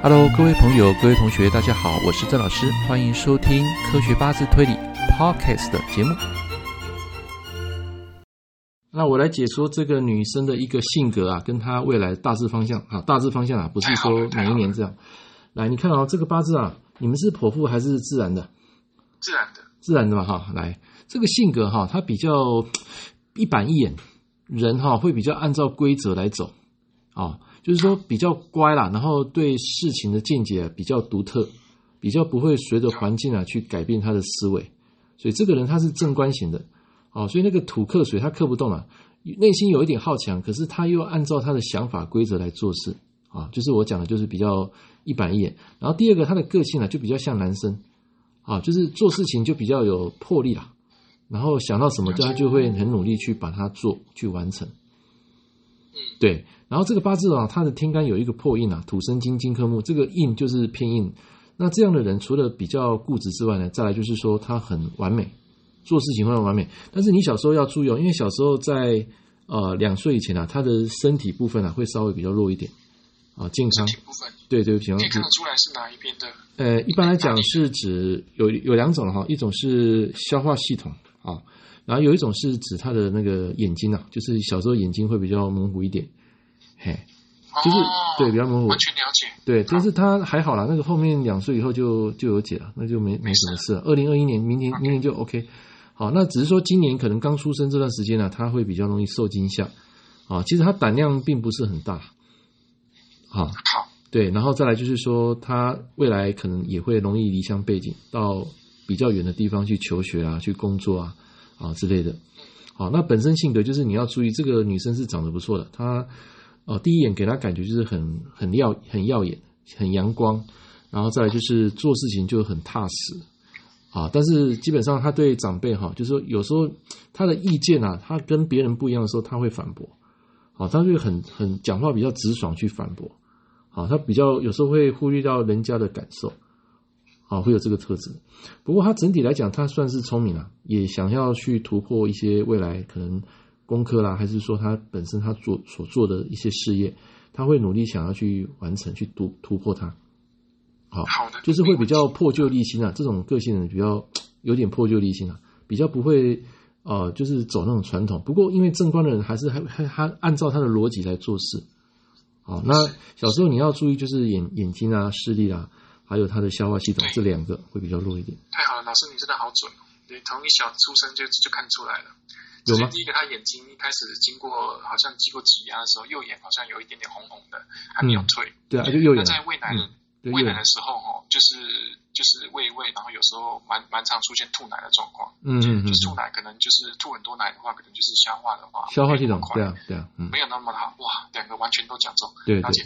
Hello，各位朋友、各位同学，大家好，我是郑老师，欢迎收听科学八字推理 Podcast 的节目。那我来解说这个女生的一个性格啊，跟她未来大致方向啊，大致方向啊，不是说哪一年这样。来，你看哦，这个八字啊，你们是剖腹还是自然的？自然的，自然的嘛哈。来，这个性格哈，她比较一板一眼，人哈会比较按照规则来走啊。就是说比较乖啦，然后对事情的见解比较独特，比较不会随着环境啊去改变他的思维，所以这个人他是正官型的，哦，所以那个土克水他克不动啊，内心有一点好强，可是他又按照他的想法规则来做事啊，就是我讲的就是比较一板一眼。然后第二个他的个性呢就比较像男生，啊，就是做事情就比较有魄力啦，然后想到什么就他就会很努力去把它做去完成，对。然后这个八字啊，他的天干有一个破印啊，土生金，金克木，这个印就是偏印。那这样的人除了比较固执之外呢，再来就是说他很完美，做事情会很完美。但是你小时候要注意哦，因为小时候在呃两岁以前啊，他的身体部分啊会稍微比较弱一点啊，健康。部分对对，平常。可以看得出来是哪一边的？呃，一般来讲是指有有两种哈，一种是消化系统啊，然后有一种是指他的那个眼睛啊，就是小时候眼睛会比较模糊一点。嘿，就是、哦、对比较模糊，完全了解。对，但是他还好啦，那个后面两岁以后就就有解了，那就没没什么事了。二零二一年，明年明年就 OK。好，那只是说今年可能刚出生这段时间呢，他会比较容易受惊吓。啊，其实他胆量并不是很大。好，好，对，然后再来就是说，他未来可能也会容易离乡背井，到比较远的地方去求学啊，去工作啊，啊之类的。好，那本身性格就是你要注意，这个女生是长得不错的，她。哦，第一眼给她感觉就是很很耀、很耀眼、很阳光，然后再来就是做事情就很踏实啊。但是基本上她对长辈哈，就是说有时候她的意见啊，她跟别人不一样的时候，她会反驳。啊，她就很很讲话比较直爽去反驳。啊，她比较有时候会忽略到人家的感受。啊，会有这个特质。不过他整体来讲，他算是聪明啊，也想要去突破一些未来可能。工科啦，还是说他本身他做所做的一些事业，他会努力想要去完成，去突突破它。好，好的，就是会比较破旧立新啊，这种个性人比较有点破旧立新啊，比较不会呃，就是走那种传统。不过因为正官的人还是还还还按照他的逻辑来做事。好，那小时候你要注意，就是眼眼睛啊、视力啊，还有他的消化系统这两个会比较弱一点。太好了，老师你真的好准哦，对，从一小出生就就看出来了。首先，第一个，他眼睛一开始经过好像经过挤压的时候，右眼好像有一点点红红的，还没有退。嗯、对啊，就右眼。那在喂奶，嗯、喂奶的时候哦，就是就是喂一喂，然后有时候蛮蛮常出现吐奶的状况。嗯嗯嗯。就是吐奶，可能就是吐很多奶的话，可能就是消化的话，消化系统对啊对啊，没有那么好。哇，两个完全都讲中。对了解。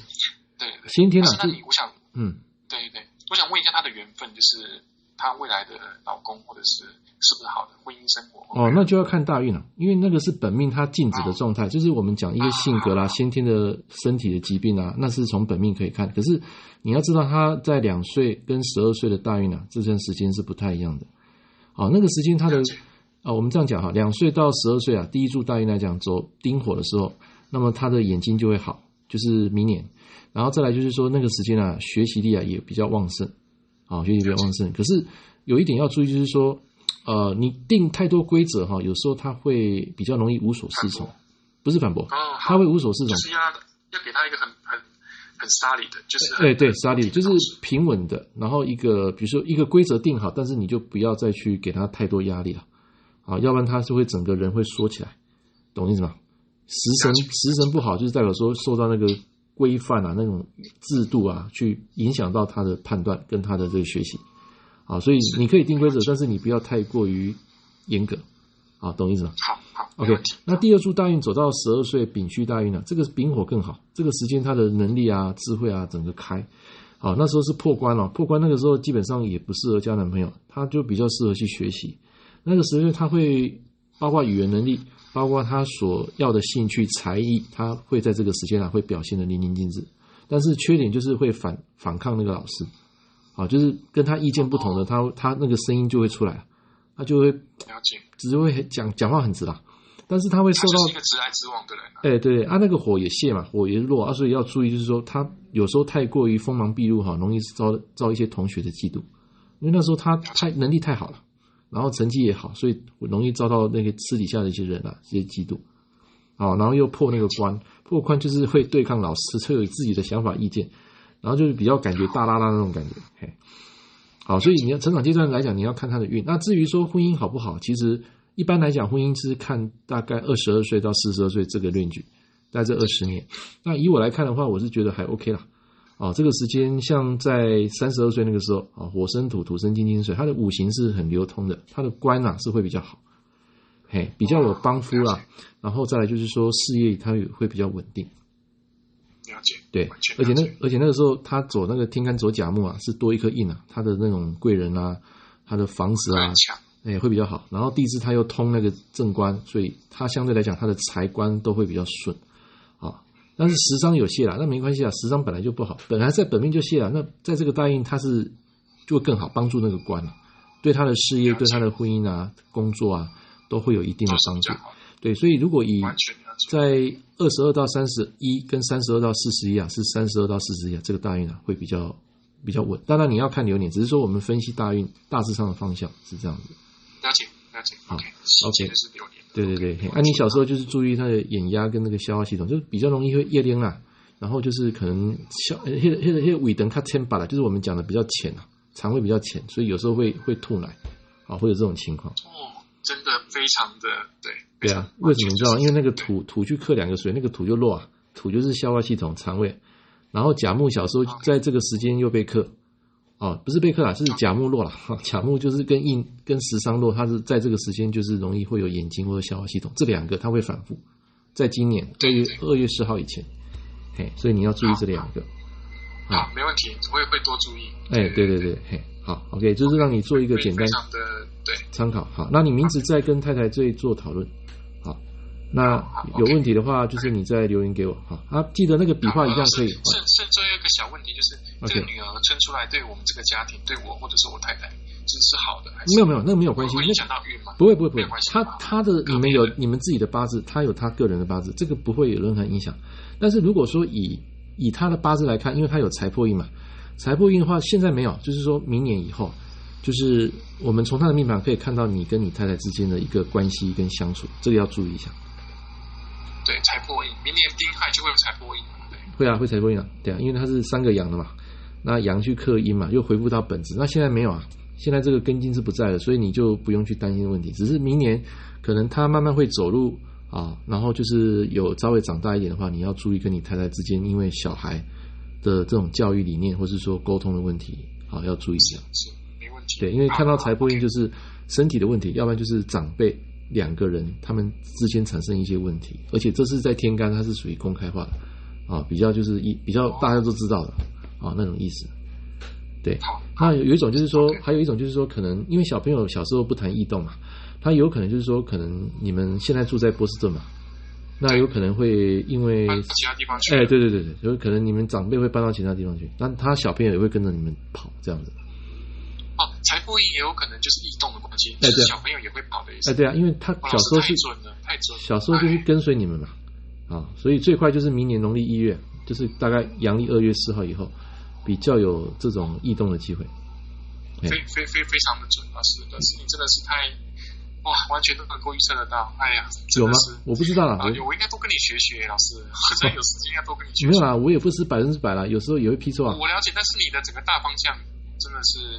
对。先天啊。那你，我想，嗯，对对，我想问一下他的缘分，就是他未来的老公或者是。是不是好的婚姻生活？哦，那就要看大运了，因为那个是本命他静止的状态，就是我们讲一个性格啦、先天的身体的疾病啊，那是从本命可以看。可是你要知道，他在两岁跟十二岁的大运啊，这段时间是不太一样的。哦，那个时间他的啊，我们这样讲哈，两岁到十二岁啊，第一柱大运来讲走丁火的时候，那么他的眼睛就会好，就是明年。然后再来就是说那个时间啊，学习力啊也比较旺盛，啊，学习比较旺盛。可是有一点要注意，就是说。呃，你定太多规则哈，有时候他会比较容易无所适从，不是反驳，他会无所适从。就是要要给他一个很很很沙礫的，就是对对沙礫，就是平稳的。然后一个比如说一个规则定好，但是你就不要再去给他太多压力了，啊，要不然他是会整个人会缩起来，懂意思吗？食神食神不好，就是代表说受到那个规范啊、那种制度啊，去影响到他的判断跟他的这个学习。啊，所以你可以定规则，但是你不要太过于严格，啊，懂意思吗？好，好，OK。那第二柱大运走到十二岁丙戌大运呢，这个丙火更好，这个时间他的能力啊、智慧啊，整个开，啊，那时候是破关了，破关那个时候基本上也不适合交男朋友，他就比较适合去学习。那个时候他会包括语言能力，包括他所要的兴趣才艺，他会在这个时间啊会表现得淋漓尽致，但是缺点就是会反反抗那个老师。啊，就是跟他意见不同的，他他那个声音就会出来，他就会，只是会讲讲话很直啦，但是他会受到一个直来直往的人、啊。哎，对啊，那个火也泄嘛，火也弱啊，所以要注意，就是说他有时候太过于锋芒毕露哈，容易遭遭一些同学的嫉妒，因为那时候他太能力太好了，然后成绩也好，所以容易遭到那个私底下的一些人啊这些嫉妒，啊，然后又破那个关，破关就是会对抗老师，会有自己的想法意见，然后就是比较感觉大剌剌那种感觉，嘿，好，所以你要成长阶段来讲，你要看他的运。那至于说婚姻好不好，其实。一般来讲，婚姻是看大概二十二岁到四十二岁这个论据在这二十年。那以我来看的话，我是觉得还 OK 啦。啊，这个时间像在三十二岁那个时候啊，火生土，土生金金水，它的五行是很流通的，它的官啊是会比较好，嘿，比较有帮夫啦。然后再来就是说事业它会比较稳定。了解。对，而且那而且那个时候他走那个天干走甲木啊，是多一颗印啊，他的那种贵人啊，他的房子啊。哎，会比较好。然后地支它又通那个正官，所以他相对来讲，他的财官都会比较顺啊。但是十张有泄了，那没关系啊，十张本来就不好，本来在本命就泄了。那在这个大运，它是就会更好帮助那个官了，对他的事业、对他的婚姻啊、工作啊，都会有一定的帮助。对，所以如果以在二十二到三十一跟三十二到四十一啊，是三十二到四十一啊，这个大运啊会比较比较稳。当然你要看流年，只是说我们分析大运大致上的方向是这样子。了解，了解。好，OK。对对对，那、啊、你小时候就是注意他的眼压跟那个消化系统，就比较容易会夜灵啊。然后就是可能消，那个那个那个尾灯它浅吧了，就是我们讲的比较浅啊，肠胃比较浅，所以有时候会会吐奶，啊，会有这种情况。哦，真的非常的对。对啊，为什么你知道？因为那个土土去克两个水，那个土就弱啊。土就是消化系统、肠胃，然后甲木小时候在这个时间又被克。哦，不是贝克啦，是甲木落了。甲木就是跟印跟食伤落，它是在这个时间就是容易会有眼睛或者消化系统这两个，它会反复。在今年二月二月十号以前，嘿，所以你要注意这两个。好，好没问题，我也会多注意。哎，对对对，嘿，好，OK，就是让你做一个简单的对参考。好，那你名字再跟太太这做讨论。好，那有问题的话，就是你再留言给我。哈，啊，记得那个笔画一样可以。剩剩最后一个小问题就是。这个女儿生出来，对我们这个家庭，对我或者是我太太，是是好的还是？没有没有，那个没有关系。会影响到运吗？不会不会不会。他他的你们有你们自己的八字，他有他个人的八字，这个不会有任何影响。但是如果说以以他的八字来看，因为他有财破印嘛，财破印的话现在没有，就是说明年以后，就是我们从他的命盘可以看到你跟你太太之间的一个关系跟相处，这个要注意一下。对，财破印，明年丁亥就会有财破印。对，会啊，会财破印啊，对啊，因为它是三个阳的嘛。那阳去克阴嘛，又恢复到本质。那现在没有啊，现在这个根茎是不在了，所以你就不用去担心问题。只是明年可能他慢慢会走路啊，然后就是有稍微长大一点的话，你要注意跟你太太之间，因为小孩的这种教育理念或是说沟通的问题，啊，要注意一下。是，没问题。对，因为看到财破印就是身体的问题，要不然就是长辈两个人他们之间产生一些问题，而且这是在天干，它是属于公开化的啊，比较就是一比较大家都知道的。啊，那种意思，对。那有一种就是说，还有一种就是说，可能因为小朋友小时候不谈异动嘛，他有可能就是说，可能你们现在住在波士顿嘛，那有可能会因为其他地方去。哎，对对对对，有可能你们长辈会搬到其他地方去，那他小朋友也会跟着你们跑这样子。哦，财破印也有可能就是异动的关系，哎，对，小朋友也会跑的意思。哎，对啊，因为他小时候是太准了，小时候就是跟随你们嘛，啊，所以最快就是明年农历一月，就是大概阳历二月四号以后。比较有这种异动的机会，非非非非常的准啊！是的，是你真的是太哇，完全都能够预测得到。哎呀，有吗？我不知道啦，我我应该多跟你学学，老师，我真的有时间应该多跟你学学。没有啦，我也不是百分之百啦，有时候也会批错啊。我了解，但是你的整个大方向真的是，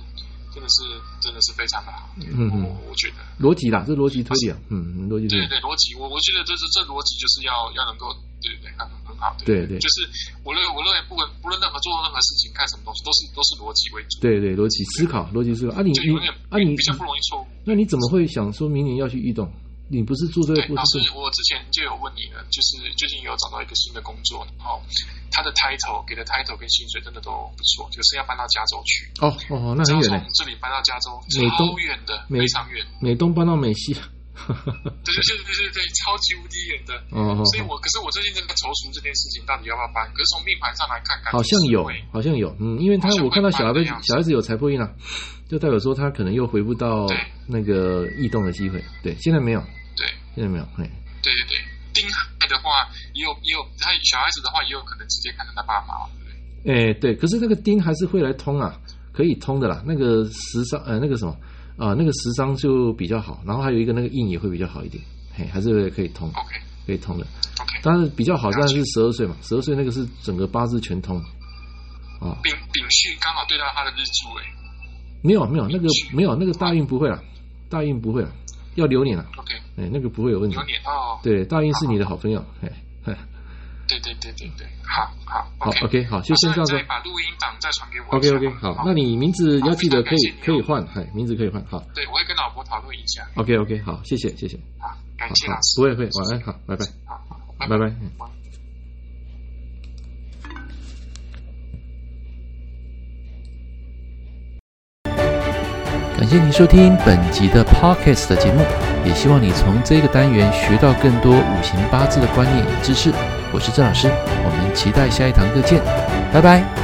真的是，真的是非常的好。嗯嗯，我觉得逻辑啦，这逻辑推理啊，嗯，逻辑对对对，逻辑，我我觉得这是这逻辑就是要要能够。对对对，很很好。对对，就是我认我认为，不管不论任何做任何事情，看什么东西，都是都是逻辑为主。对对，逻辑思考，逻辑思考啊！你你啊你比较不容易错误。那你怎么会想说明年要去异动？你不是住在波士顿？老师，我之前就有问你了，就是最近有找到一个新的工作，然后他的 title 给的 title 跟薪水真的都不错，就是要搬到加州去。哦哦，那很远。从这里搬到加州，超远的，非常远。美东搬到美西。对对对对对，超级无敌远的。哦，所以我可是我最近在踌躇这件事情到底要不要搬。可是从命盘上来看看，好像有，好像有，嗯，因为他我看到小孩子小孩子有财破印了，就代表说他可能又回不到那个异动的机会。对，现在没有。对，现在没有。嘿，对对对，丁亥的话，也有也有，他小孩子的话，也有可能直接看到他爸妈？哎，对，可是那个丁还是会来通啊，可以通的啦。那个十三，呃，那个什么啊、呃，那个十张就比较好，然后还有一个那个印也会比较好一点，嘿，还是可以通可以通的。但是比较好，但是十二岁嘛，十二岁那个是整个八字全通，啊。丙丙戌刚好对到他的日柱，哎，没有没有那个没有那个大运不会了，大运不会了。要流年了，OK，哎，那个不会有问题。流年哦，对，大运是你的好朋友，哎，对对对对对，好好好，OK，好，就先这样子。把录音档再传给我。OK OK，好，那你名字要记得可以可以换，哎，名字可以换，好。对，我会跟老婆讨论一下。OK OK，好，谢谢谢谢。好，感谢老师。不会不会，晚安，好，拜拜。好，拜拜。嗯。感谢您收听本集的 Podcast 的节目，也希望你从这个单元学到更多五行八字的观念与知识。我是郑老师，我们期待下一堂课见，拜拜。